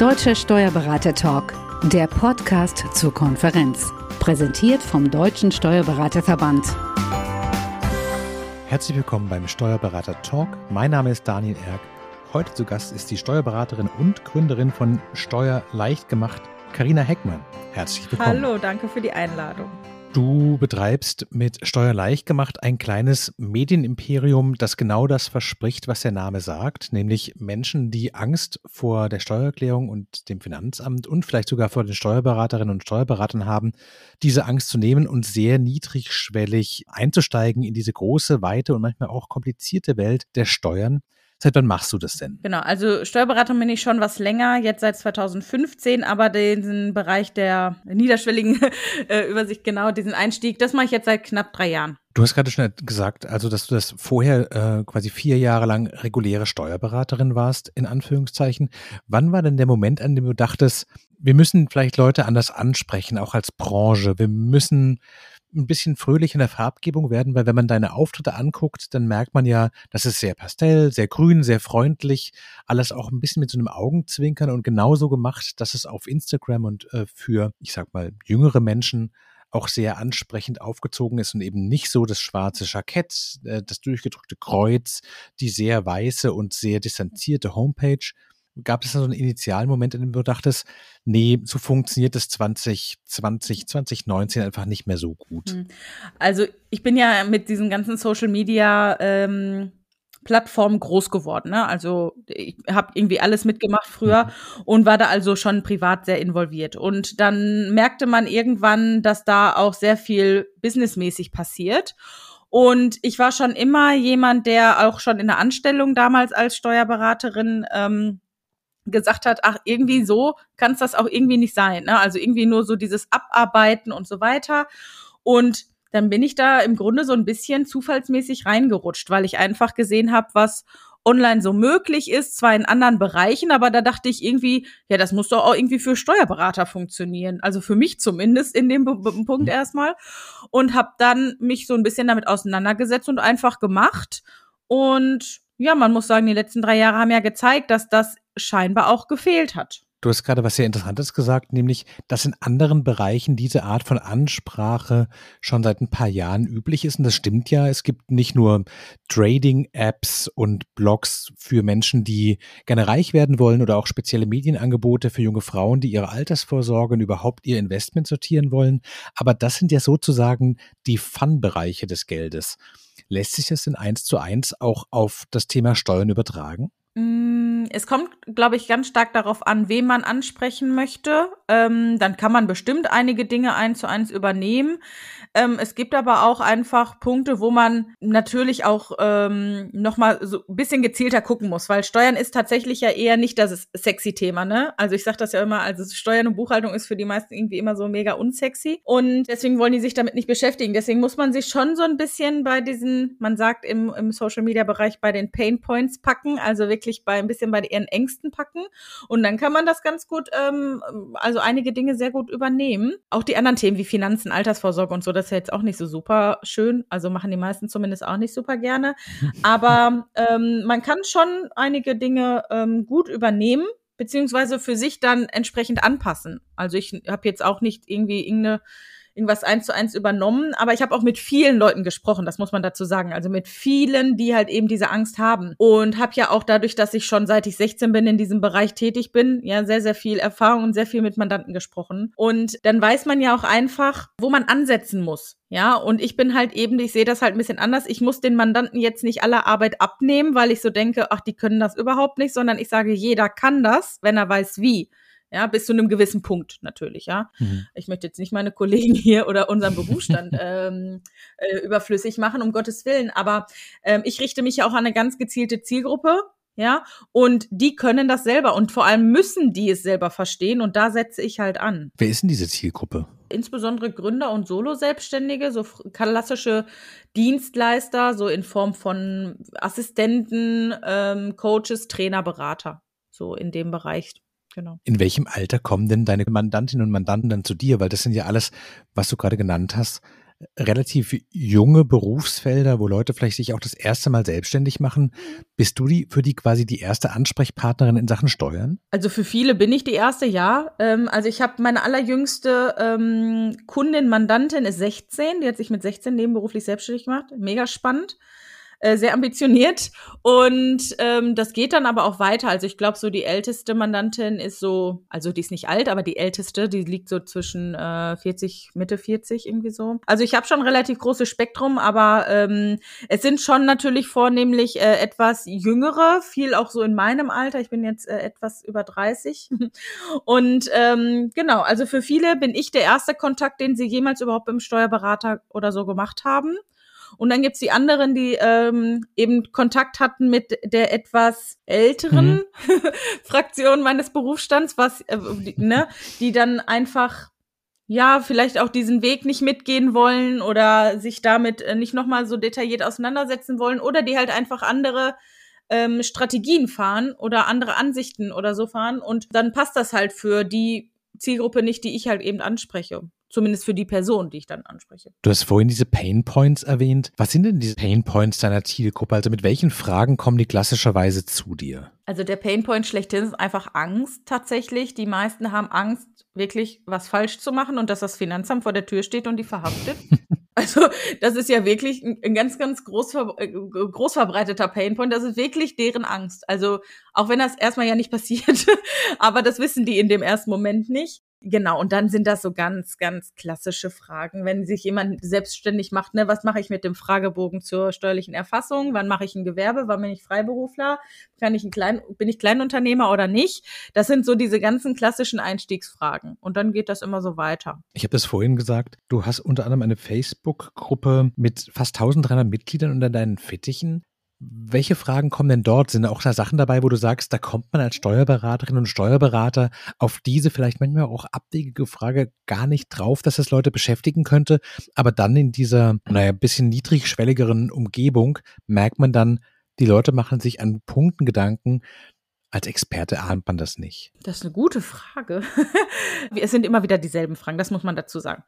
Deutscher Steuerberater Talk, der Podcast zur Konferenz. Präsentiert vom Deutschen Steuerberaterverband. Herzlich willkommen beim Steuerberater Talk. Mein Name ist Daniel Erck. Heute zu Gast ist die Steuerberaterin und Gründerin von Steuer leicht gemacht, Karina Heckmann. Herzlich willkommen. Hallo, danke für die Einladung. Du betreibst mit Steuerleicht gemacht ein kleines Medienimperium, das genau das verspricht, was der Name sagt, nämlich Menschen, die Angst vor der Steuererklärung und dem Finanzamt und vielleicht sogar vor den Steuerberaterinnen und Steuerberatern haben, diese Angst zu nehmen und sehr niedrigschwellig einzusteigen in diese große, weite und manchmal auch komplizierte Welt der Steuern. Seit wann machst du das denn? Genau, also Steuerberatung bin ich schon was länger, jetzt seit 2015, aber diesen Bereich der niederschwelligen äh, Übersicht, genau, diesen Einstieg, das mache ich jetzt seit knapp drei Jahren. Du hast gerade schon gesagt, also dass du das vorher äh, quasi vier Jahre lang reguläre Steuerberaterin warst, in Anführungszeichen. Wann war denn der Moment, an dem du dachtest, wir müssen vielleicht Leute anders ansprechen, auch als Branche. Wir müssen ein bisschen fröhlich in der Farbgebung werden, weil wenn man deine Auftritte anguckt, dann merkt man ja, das ist sehr pastell, sehr grün, sehr freundlich, alles auch ein bisschen mit so einem Augenzwinkern und genauso gemacht, dass es auf Instagram und äh, für, ich sag mal, jüngere Menschen auch sehr ansprechend aufgezogen ist und eben nicht so das schwarze Jackett, äh, das durchgedrückte Kreuz, die sehr weiße und sehr distanzierte Homepage, gab es da so einen initialen Moment, in dem du dachtest, nee, so funktioniert das 2020, 2019 einfach nicht mehr so gut? Hm. Also ich bin ja mit diesen ganzen Social Media ähm, Plattformen groß geworden. Ne? Also ich habe irgendwie alles mitgemacht früher mhm. und war da also schon privat sehr involviert. Und dann merkte man irgendwann, dass da auch sehr viel businessmäßig passiert. Und ich war schon immer jemand, der auch schon in der Anstellung damals als Steuerberaterin ähm, gesagt hat, ach, irgendwie so kann es das auch irgendwie nicht sein. Ne? Also irgendwie nur so dieses Abarbeiten und so weiter. Und dann bin ich da im Grunde so ein bisschen zufallsmäßig reingerutscht, weil ich einfach gesehen habe, was online so möglich ist, zwar in anderen Bereichen, aber da dachte ich irgendwie, ja, das muss doch auch irgendwie für Steuerberater funktionieren. Also für mich zumindest in dem Punkt mhm. erstmal. Und habe dann mich so ein bisschen damit auseinandergesetzt und einfach gemacht. Und ja, man muss sagen, die letzten drei Jahre haben ja gezeigt, dass das scheinbar auch gefehlt hat. Du hast gerade was sehr Interessantes gesagt, nämlich, dass in anderen Bereichen diese Art von Ansprache schon seit ein paar Jahren üblich ist. Und das stimmt ja. Es gibt nicht nur Trading-Apps und Blogs für Menschen, die gerne reich werden wollen oder auch spezielle Medienangebote für junge Frauen, die ihre Altersvorsorge und überhaupt ihr Investment sortieren wollen. Aber das sind ja sozusagen die Fun-Bereiche des Geldes. Lässt sich das in eins zu eins auch auf das Thema Steuern übertragen? Mm, es kommt, glaube ich, ganz stark darauf an, wen man ansprechen möchte. Ähm, dann kann man bestimmt einige Dinge eins zu eins übernehmen. Ähm, es gibt aber auch einfach Punkte, wo man natürlich auch ähm, noch mal so ein bisschen gezielter gucken muss, weil Steuern ist tatsächlich ja eher nicht das sexy Thema, ne? Also ich sage das ja immer, also Steuern und Buchhaltung ist für die meisten irgendwie immer so mega unsexy und deswegen wollen die sich damit nicht beschäftigen. Deswegen muss man sich schon so ein bisschen bei diesen, man sagt im, im Social Media Bereich bei den Pain Points packen, also wirklich bei ein bisschen bei ihren Ängsten packen und dann kann man das ganz gut, ähm, also einige Dinge sehr gut übernehmen. Auch die anderen Themen wie Finanzen, Altersvorsorge und so, das ist ja jetzt auch nicht so super schön. Also machen die meisten zumindest auch nicht super gerne. Aber ähm, man kann schon einige Dinge ähm, gut übernehmen, beziehungsweise für sich dann entsprechend anpassen. Also ich habe jetzt auch nicht irgendwie irgendeine irgendwas eins zu eins übernommen, aber ich habe auch mit vielen Leuten gesprochen, das muss man dazu sagen. Also mit vielen, die halt eben diese Angst haben. Und habe ja auch dadurch, dass ich schon seit ich 16 bin in diesem Bereich tätig bin, ja sehr, sehr viel Erfahrung und sehr viel mit Mandanten gesprochen. Und dann weiß man ja auch einfach, wo man ansetzen muss. Ja, und ich bin halt eben, ich sehe das halt ein bisschen anders. Ich muss den Mandanten jetzt nicht alle Arbeit abnehmen, weil ich so denke, ach, die können das überhaupt nicht, sondern ich sage, jeder kann das, wenn er weiß wie. Ja, bis zu einem gewissen Punkt natürlich, ja. Mhm. Ich möchte jetzt nicht meine Kollegen hier oder unseren Berufsstand ähm, äh, überflüssig machen, um Gottes Willen. Aber ähm, ich richte mich ja auch an eine ganz gezielte Zielgruppe, ja, und die können das selber und vor allem müssen die es selber verstehen und da setze ich halt an. Wer ist denn diese Zielgruppe? Insbesondere Gründer und Solo-Selbstständige, so klassische Dienstleister, so in Form von Assistenten, ähm, Coaches, Trainer, Berater, so in dem Bereich Genau. In welchem Alter kommen denn deine Mandantinnen und Mandanten dann zu dir? Weil das sind ja alles, was du gerade genannt hast, relativ junge Berufsfelder, wo Leute vielleicht sich auch das erste Mal selbstständig machen. Bist du die für die quasi die erste Ansprechpartnerin in Sachen Steuern? Also für viele bin ich die erste, ja. Ähm, also ich habe meine allerjüngste ähm, Kundin, Mandantin ist 16, die hat sich mit 16 nebenberuflich selbstständig gemacht. Mega spannend. Äh, sehr ambitioniert. Und ähm, das geht dann aber auch weiter. Also ich glaube, so die älteste Mandantin ist so, also die ist nicht alt, aber die älteste, die liegt so zwischen äh, 40, Mitte 40 irgendwie so. Also ich habe schon relativ großes Spektrum, aber ähm, es sind schon natürlich vornehmlich äh, etwas jüngere, viel auch so in meinem Alter. Ich bin jetzt äh, etwas über 30. Und ähm, genau, also für viele bin ich der erste Kontakt, den sie jemals überhaupt beim Steuerberater oder so gemacht haben. Und dann gibt's die anderen, die ähm, eben Kontakt hatten mit der etwas älteren mhm. Fraktion meines Berufsstands, was, äh, die, ne, die dann einfach ja, vielleicht auch diesen Weg nicht mitgehen wollen oder sich damit äh, nicht nochmal so detailliert auseinandersetzen wollen oder die halt einfach andere ähm, Strategien fahren oder andere Ansichten oder so fahren und dann passt das halt für die Zielgruppe nicht, die ich halt eben anspreche. Zumindest für die Person, die ich dann anspreche. Du hast vorhin diese Pain Points erwähnt. Was sind denn diese Pain Points deiner Zielgruppe? Also mit welchen Fragen kommen die klassischerweise zu dir? Also der Pain Point schlechthin ist einfach Angst tatsächlich. Die meisten haben Angst, wirklich was falsch zu machen und dass das Finanzamt vor der Tür steht und die verhaftet. Also das ist ja wirklich ein ganz, ganz groß, äh, groß verbreiteter Painpoint. Das ist wirklich deren Angst. Also auch wenn das erstmal ja nicht passiert, aber das wissen die in dem ersten Moment nicht. Genau, und dann sind das so ganz, ganz klassische Fragen. Wenn sich jemand selbstständig macht, ne, was mache ich mit dem Fragebogen zur steuerlichen Erfassung? Wann mache ich ein Gewerbe? Wann bin ich Freiberufler? Kann ich ein Klein, bin ich Kleinunternehmer oder nicht? Das sind so diese ganzen klassischen Einstiegsfragen. Und dann geht das immer so weiter. Ich habe das vorhin gesagt, du hast unter anderem eine Facebook-Gruppe mit fast 1300 Mitgliedern unter deinen Fittichen. Welche Fragen kommen denn dort? Sind auch da Sachen dabei, wo du sagst, da kommt man als Steuerberaterin und Steuerberater auf diese vielleicht manchmal auch abwegige Frage gar nicht drauf, dass das Leute beschäftigen könnte, aber dann in dieser, naja, bisschen niedrigschwelligeren Umgebung merkt man dann, die Leute machen sich an Punkten Gedanken, als Experte ahnt man das nicht. Das ist eine gute Frage. es sind immer wieder dieselben Fragen, das muss man dazu sagen.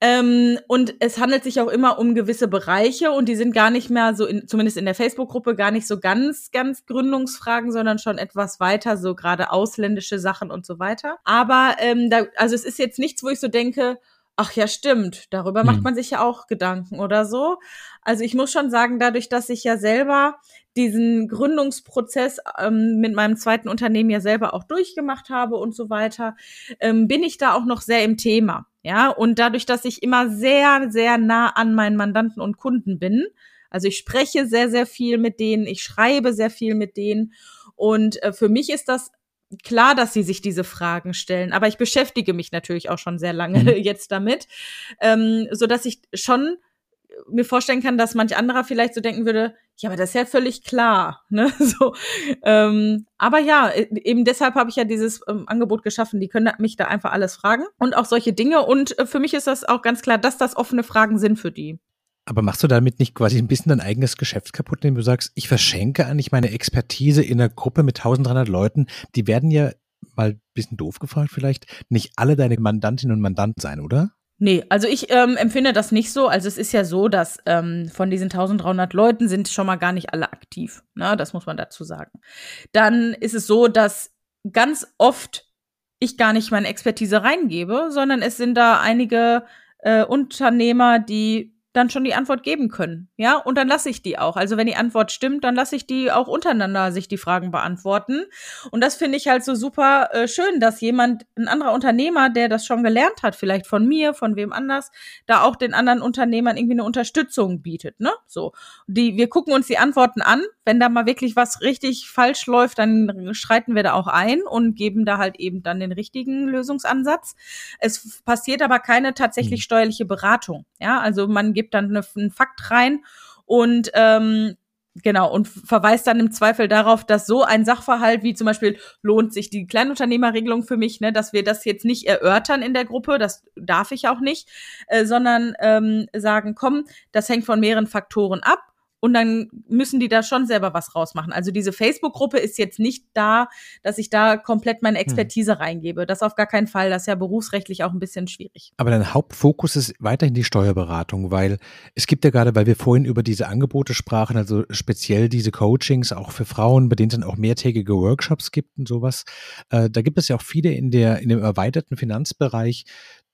Ähm, und es handelt sich auch immer um gewisse Bereiche und die sind gar nicht mehr so, in, zumindest in der Facebook-Gruppe, gar nicht so ganz, ganz Gründungsfragen, sondern schon etwas weiter, so gerade ausländische Sachen und so weiter. Aber ähm, da, also es ist jetzt nichts, wo ich so denke, ach ja, stimmt, darüber hm. macht man sich ja auch Gedanken oder so. Also ich muss schon sagen, dadurch, dass ich ja selber diesen Gründungsprozess ähm, mit meinem zweiten Unternehmen ja selber auch durchgemacht habe und so weiter, ähm, bin ich da auch noch sehr im Thema. Ja, und dadurch, dass ich immer sehr, sehr nah an meinen Mandanten und Kunden bin, also ich spreche sehr, sehr viel mit denen, ich schreibe sehr viel mit denen und äh, für mich ist das klar, dass sie sich diese Fragen stellen, aber ich beschäftige mich natürlich auch schon sehr lange mhm. jetzt damit, ähm, so dass ich schon mir vorstellen kann, dass manch anderer vielleicht so denken würde, ja, aber das ist ja völlig klar, ne? So, ähm, aber ja, e, eben deshalb habe ich ja dieses ähm, Angebot geschaffen. Die können mich da einfach alles fragen und auch solche Dinge. Und äh, für mich ist das auch ganz klar, dass das offene Fragen sind für die. Aber machst du damit nicht quasi ein bisschen dein eigenes Geschäft kaputt, indem du sagst, ich verschenke eigentlich meine Expertise in einer Gruppe mit 1300 Leuten, die werden ja mal ein bisschen doof gefragt vielleicht, nicht alle deine Mandantinnen und Mandanten sein, oder? Nee, also ich ähm, empfinde das nicht so. Also es ist ja so, dass ähm, von diesen 1300 Leuten sind schon mal gar nicht alle aktiv. Ne? Das muss man dazu sagen. Dann ist es so, dass ganz oft ich gar nicht meine Expertise reingebe, sondern es sind da einige äh, Unternehmer, die dann schon die Antwort geben können. Ja, und dann lasse ich die auch. Also wenn die Antwort stimmt, dann lasse ich die auch untereinander sich die Fragen beantworten. Und das finde ich halt so super äh, schön, dass jemand, ein anderer Unternehmer, der das schon gelernt hat, vielleicht von mir, von wem anders, da auch den anderen Unternehmern irgendwie eine Unterstützung bietet. Ne? So, die, wir gucken uns die Antworten an. Wenn da mal wirklich was richtig falsch läuft, dann schreiten wir da auch ein und geben da halt eben dann den richtigen Lösungsansatz. Es passiert aber keine tatsächlich hm. steuerliche Beratung. Ja, also man gibt dann eine, einen Fakt rein und ähm, Genau, und verweist dann im Zweifel darauf, dass so ein Sachverhalt wie zum Beispiel lohnt sich die Kleinunternehmerregelung für mich, ne, dass wir das jetzt nicht erörtern in der Gruppe, das darf ich auch nicht, äh, sondern ähm, sagen, komm, das hängt von mehreren Faktoren ab und dann müssen die da schon selber was rausmachen. Also diese Facebook-Gruppe ist jetzt nicht da, dass ich da komplett meine hm. Expertise hm. reingebe. Das auf gar keinen Fall. Das ist ja berufsrechtlich auch ein bisschen schwierig. Aber dein Hauptfokus ist weiterhin die Steuerberatung, weil es gibt ja gerade, weil wir vorhin über diese Angebote sprachen, also speziell diese Coachings auch für Frauen, bei denen es dann auch mehrtägige Workshops gibt und sowas. Äh, da gibt es ja auch viele in der, in dem erweiterten Finanzbereich,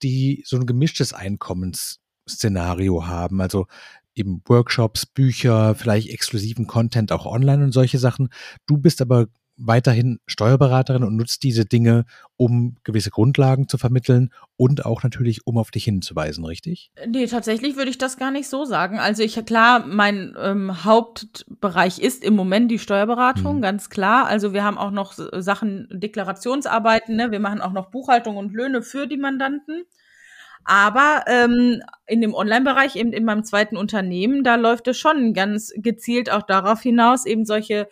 die so ein gemischtes Einkommensszenario haben. Also eben Workshops, Bücher, vielleicht exklusiven Content auch online und solche Sachen. Du bist aber weiterhin Steuerberaterin und nutzt diese Dinge, um gewisse Grundlagen zu vermitteln und auch natürlich, um auf dich hinzuweisen, richtig? Nee, tatsächlich würde ich das gar nicht so sagen. Also ich, klar, mein ähm, Hauptbereich ist im Moment die Steuerberatung, hm. ganz klar. Also wir haben auch noch Sachen, Deklarationsarbeiten, ne? wir machen auch noch Buchhaltung und Löhne für die Mandanten. Aber ähm, in dem Online-Bereich, eben in meinem zweiten Unternehmen, da läuft es schon ganz gezielt auch darauf hinaus, eben solche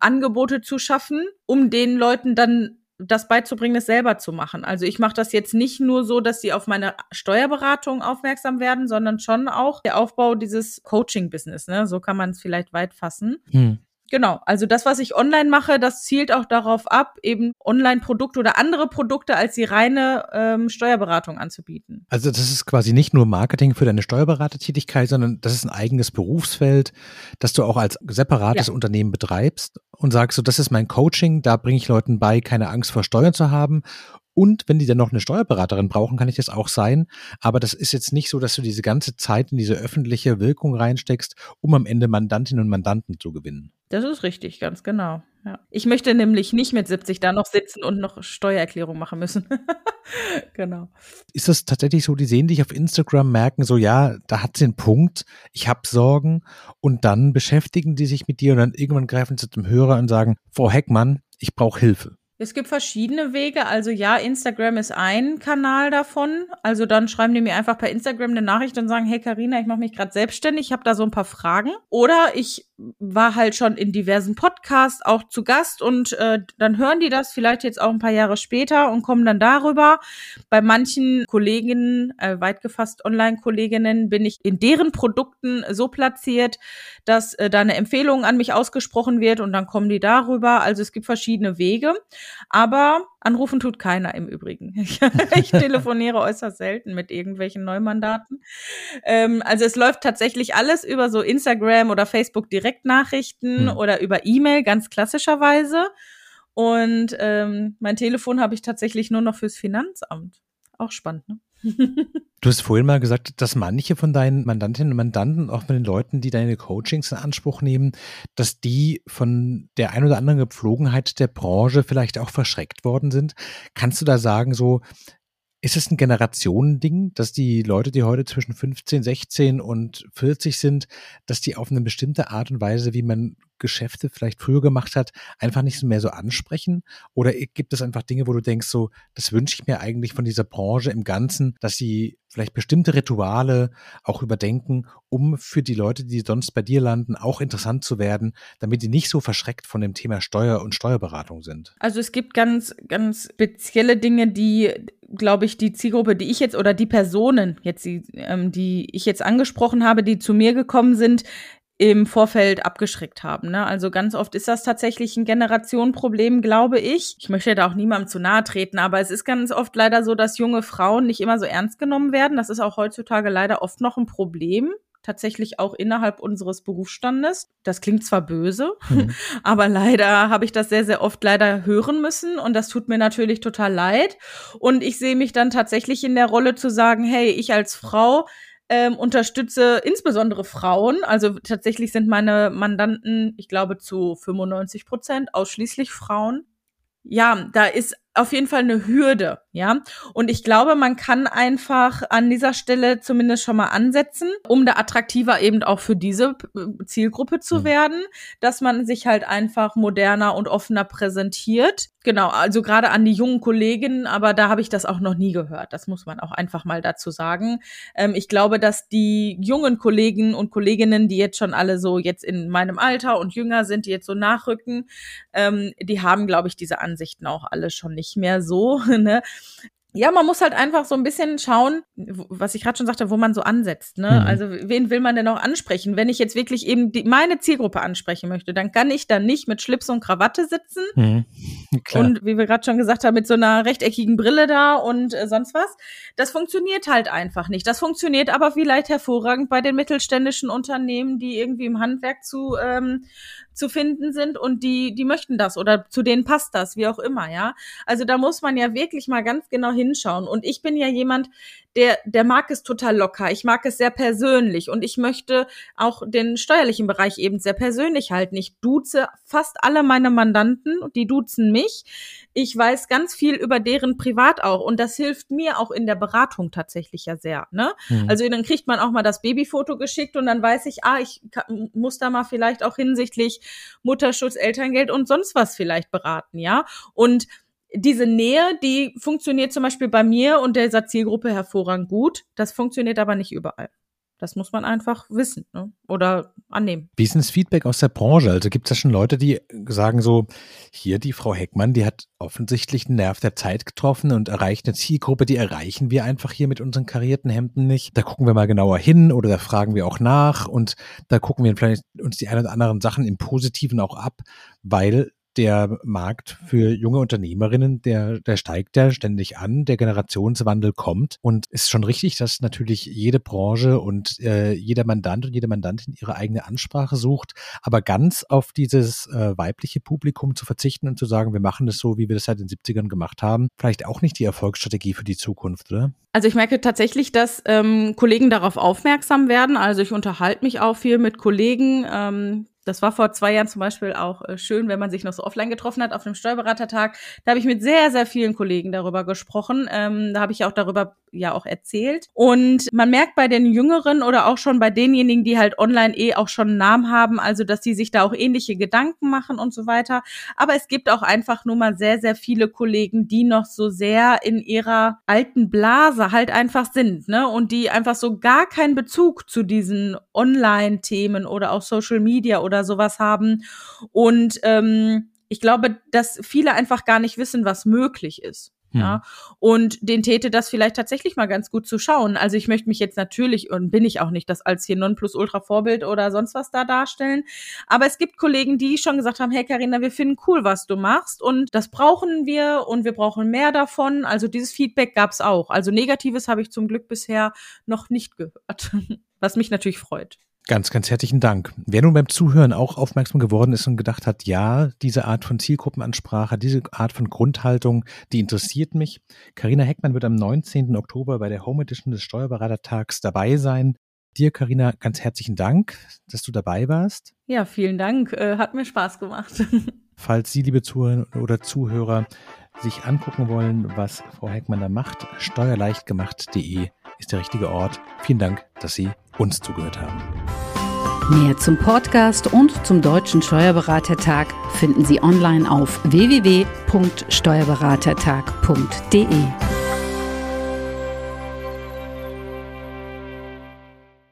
Angebote zu schaffen, um den Leuten dann das beizubringen, es selber zu machen. Also ich mache das jetzt nicht nur so, dass sie auf meine Steuerberatung aufmerksam werden, sondern schon auch der Aufbau dieses Coaching-Business. Ne? So kann man es vielleicht weit fassen. Hm. Genau, also das, was ich online mache, das zielt auch darauf ab, eben Online-Produkte oder andere Produkte als die reine ähm, Steuerberatung anzubieten. Also das ist quasi nicht nur Marketing für deine Steuerberatertätigkeit, sondern das ist ein eigenes Berufsfeld, das du auch als separates ja. Unternehmen betreibst und sagst so, das ist mein Coaching, da bringe ich Leuten bei, keine Angst vor Steuern zu haben und wenn die dann noch eine Steuerberaterin brauchen, kann ich das auch sein. Aber das ist jetzt nicht so, dass du diese ganze Zeit in diese öffentliche Wirkung reinsteckst, um am Ende Mandantinnen und Mandanten zu gewinnen. Das ist richtig, ganz genau. Ja. Ich möchte nämlich nicht mit 70 da noch sitzen und noch Steuererklärung machen müssen. genau. Ist das tatsächlich so, die sehen dich auf Instagram, merken so, ja, da hat sie einen Punkt, ich habe Sorgen und dann beschäftigen die sich mit dir und dann irgendwann greifen sie zum Hörer und sagen, Frau Heckmann, ich brauche Hilfe. Es gibt verschiedene Wege. Also ja, Instagram ist ein Kanal davon. Also dann schreiben die mir einfach per Instagram eine Nachricht und sagen, hey Karina, ich mache mich gerade selbstständig, ich habe da so ein paar Fragen. Oder ich war halt schon in diversen Podcasts auch zu Gast und äh, dann hören die das vielleicht jetzt auch ein paar Jahre später und kommen dann darüber. Bei manchen Kolleginnen, äh, weit gefasst Online-Kolleginnen, bin ich in deren Produkten so platziert, dass äh, da eine Empfehlung an mich ausgesprochen wird und dann kommen die darüber. Also es gibt verschiedene Wege, aber anrufen tut keiner im Übrigen. ich telefoniere äußerst selten mit irgendwelchen Neumandaten. Ähm, also es läuft tatsächlich alles über so Instagram oder Facebook Direktnachrichten hm. oder über E-Mail ganz klassischerweise. Und ähm, mein Telefon habe ich tatsächlich nur noch fürs Finanzamt. Auch spannend, ne? Du hast vorhin mal gesagt, dass manche von deinen Mandantinnen und Mandanten, auch von den Leuten, die deine Coachings in Anspruch nehmen, dass die von der ein oder anderen Gepflogenheit der Branche vielleicht auch verschreckt worden sind. Kannst du da sagen, so, ist es ein Generationending, dass die Leute, die heute zwischen 15, 16 und 40 sind, dass die auf eine bestimmte Art und Weise, wie man Geschäfte vielleicht früher gemacht hat, einfach nicht mehr so ansprechen? Oder gibt es einfach Dinge, wo du denkst, so, das wünsche ich mir eigentlich von dieser Branche im Ganzen, dass sie vielleicht bestimmte Rituale auch überdenken, um für die Leute, die sonst bei dir landen, auch interessant zu werden, damit die nicht so verschreckt von dem Thema Steuer und Steuerberatung sind? Also es gibt ganz, ganz spezielle Dinge, die, glaube ich, die Zielgruppe, die ich jetzt oder die Personen jetzt, die, ähm, die ich jetzt angesprochen habe, die zu mir gekommen sind, im Vorfeld abgeschreckt haben. Ne? Also ganz oft ist das tatsächlich ein Generationenproblem, glaube ich. Ich möchte da auch niemandem zu nahe treten, aber es ist ganz oft leider so, dass junge Frauen nicht immer so ernst genommen werden. Das ist auch heutzutage leider oft noch ein Problem tatsächlich auch innerhalb unseres Berufsstandes. Das klingt zwar böse, mhm. aber leider habe ich das sehr, sehr oft leider hören müssen und das tut mir natürlich total leid. Und ich sehe mich dann tatsächlich in der Rolle zu sagen, hey, ich als Frau ähm, unterstütze insbesondere Frauen. Also tatsächlich sind meine Mandanten, ich glaube, zu 95 Prozent ausschließlich Frauen. Ja, da ist auf jeden Fall eine Hürde, ja. Und ich glaube, man kann einfach an dieser Stelle zumindest schon mal ansetzen, um da attraktiver eben auch für diese Zielgruppe zu mhm. werden, dass man sich halt einfach moderner und offener präsentiert. Genau, also gerade an die jungen Kolleginnen, aber da habe ich das auch noch nie gehört. Das muss man auch einfach mal dazu sagen. Ähm, ich glaube, dass die jungen Kollegen und Kolleginnen, die jetzt schon alle so jetzt in meinem Alter und jünger sind, die jetzt so nachrücken, ähm, die haben, glaube ich, diese Ansichten auch alle schon nicht nicht mehr so. Ne? ja, man muss halt einfach so ein bisschen schauen, was ich gerade schon sagte, wo man so ansetzt. Ne? Mhm. Also wen will man denn auch ansprechen? Wenn ich jetzt wirklich eben die, meine Zielgruppe ansprechen möchte, dann kann ich dann nicht mit Schlips und Krawatte sitzen mhm. und wie wir gerade schon gesagt haben, mit so einer rechteckigen Brille da und äh, sonst was. Das funktioniert halt einfach nicht. Das funktioniert aber vielleicht hervorragend bei den mittelständischen Unternehmen, die irgendwie im Handwerk zu ähm, zu finden sind und die, die möchten das oder zu denen passt das, wie auch immer, ja. Also da muss man ja wirklich mal ganz genau hinschauen. Und ich bin ja jemand, der, der mag es total locker. Ich mag es sehr persönlich und ich möchte auch den steuerlichen Bereich eben sehr persönlich halten. Ich duze fast alle meine Mandanten, die duzen mich. Ich weiß ganz viel über deren Privat auch und das hilft mir auch in der Beratung tatsächlich ja sehr. Ne? Mhm. Also dann kriegt man auch mal das Babyfoto geschickt und dann weiß ich, ah, ich muss da mal vielleicht auch hinsichtlich Mutterschutz, Elterngeld und sonst was vielleicht beraten, ja. Und diese Nähe, die funktioniert zum Beispiel bei mir und dieser Zielgruppe hervorragend gut. Das funktioniert aber nicht überall. Das muss man einfach wissen ne? oder annehmen. Wie ist das Feedback aus der Branche? Also gibt es da schon Leute, die sagen so, hier die Frau Heckmann, die hat offensichtlich einen Nerv der Zeit getroffen und erreicht eine Zielgruppe, die erreichen wir einfach hier mit unseren karierten Hemden nicht. Da gucken wir mal genauer hin oder da fragen wir auch nach und da gucken wir vielleicht uns die ein oder anderen Sachen im Positiven auch ab, weil der Markt für junge Unternehmerinnen, der, der steigt ja ständig an, der Generationswandel kommt und ist schon richtig, dass natürlich jede Branche und äh, jeder Mandant und jede Mandantin ihre eigene Ansprache sucht, aber ganz auf dieses äh, weibliche Publikum zu verzichten und zu sagen, wir machen das so, wie wir das seit den 70ern gemacht haben, vielleicht auch nicht die Erfolgsstrategie für die Zukunft, oder? Also ich merke tatsächlich, dass ähm, Kollegen darauf aufmerksam werden. Also ich unterhalte mich auch viel mit Kollegen, ähm, das war vor zwei Jahren zum Beispiel auch äh, schön, wenn man sich noch so offline getroffen hat auf einem Steuerberatertag. Da habe ich mit sehr, sehr vielen Kollegen darüber gesprochen. Ähm, da habe ich auch darüber ja auch erzählt. Und man merkt bei den Jüngeren oder auch schon bei denjenigen, die halt online eh auch schon einen Namen haben, also dass die sich da auch ähnliche Gedanken machen und so weiter. Aber es gibt auch einfach nur mal sehr, sehr viele Kollegen, die noch so sehr in ihrer alten Blase halt einfach sind, ne? Und die einfach so gar keinen Bezug zu diesen Online-Themen oder auch Social Media oder sowas haben. Und ähm, ich glaube, dass viele einfach gar nicht wissen, was möglich ist. Ja. Hm. Und den täte das vielleicht tatsächlich mal ganz gut zu schauen. Also ich möchte mich jetzt natürlich, und bin ich auch nicht, das als hier Nonplusultra-Vorbild oder sonst was da darstellen. Aber es gibt Kollegen, die schon gesagt haben, hey Karina, wir finden cool, was du machst. Und das brauchen wir und wir brauchen mehr davon. Also dieses Feedback gab es auch. Also Negatives habe ich zum Glück bisher noch nicht gehört. Was mich natürlich freut. Ganz, ganz herzlichen Dank. Wer nun beim Zuhören auch aufmerksam geworden ist und gedacht hat, ja, diese Art von Zielgruppenansprache, diese Art von Grundhaltung, die interessiert mich. Karina Heckmann wird am 19. Oktober bei der Home Edition des Steuerberatertags dabei sein. Dir, Karina, ganz herzlichen Dank, dass du dabei warst. Ja, vielen Dank. Äh, hat mir Spaß gemacht. Falls Sie, liebe Zuhörer oder Zuhörer, sich angucken wollen, was Frau Heckmann da macht, steuerleichtgemacht.de ist der richtige Ort. Vielen Dank, dass Sie uns zugehört haben. Mehr zum Podcast und zum Deutschen Steuerberatertag finden Sie online auf www.steuerberatertag.de.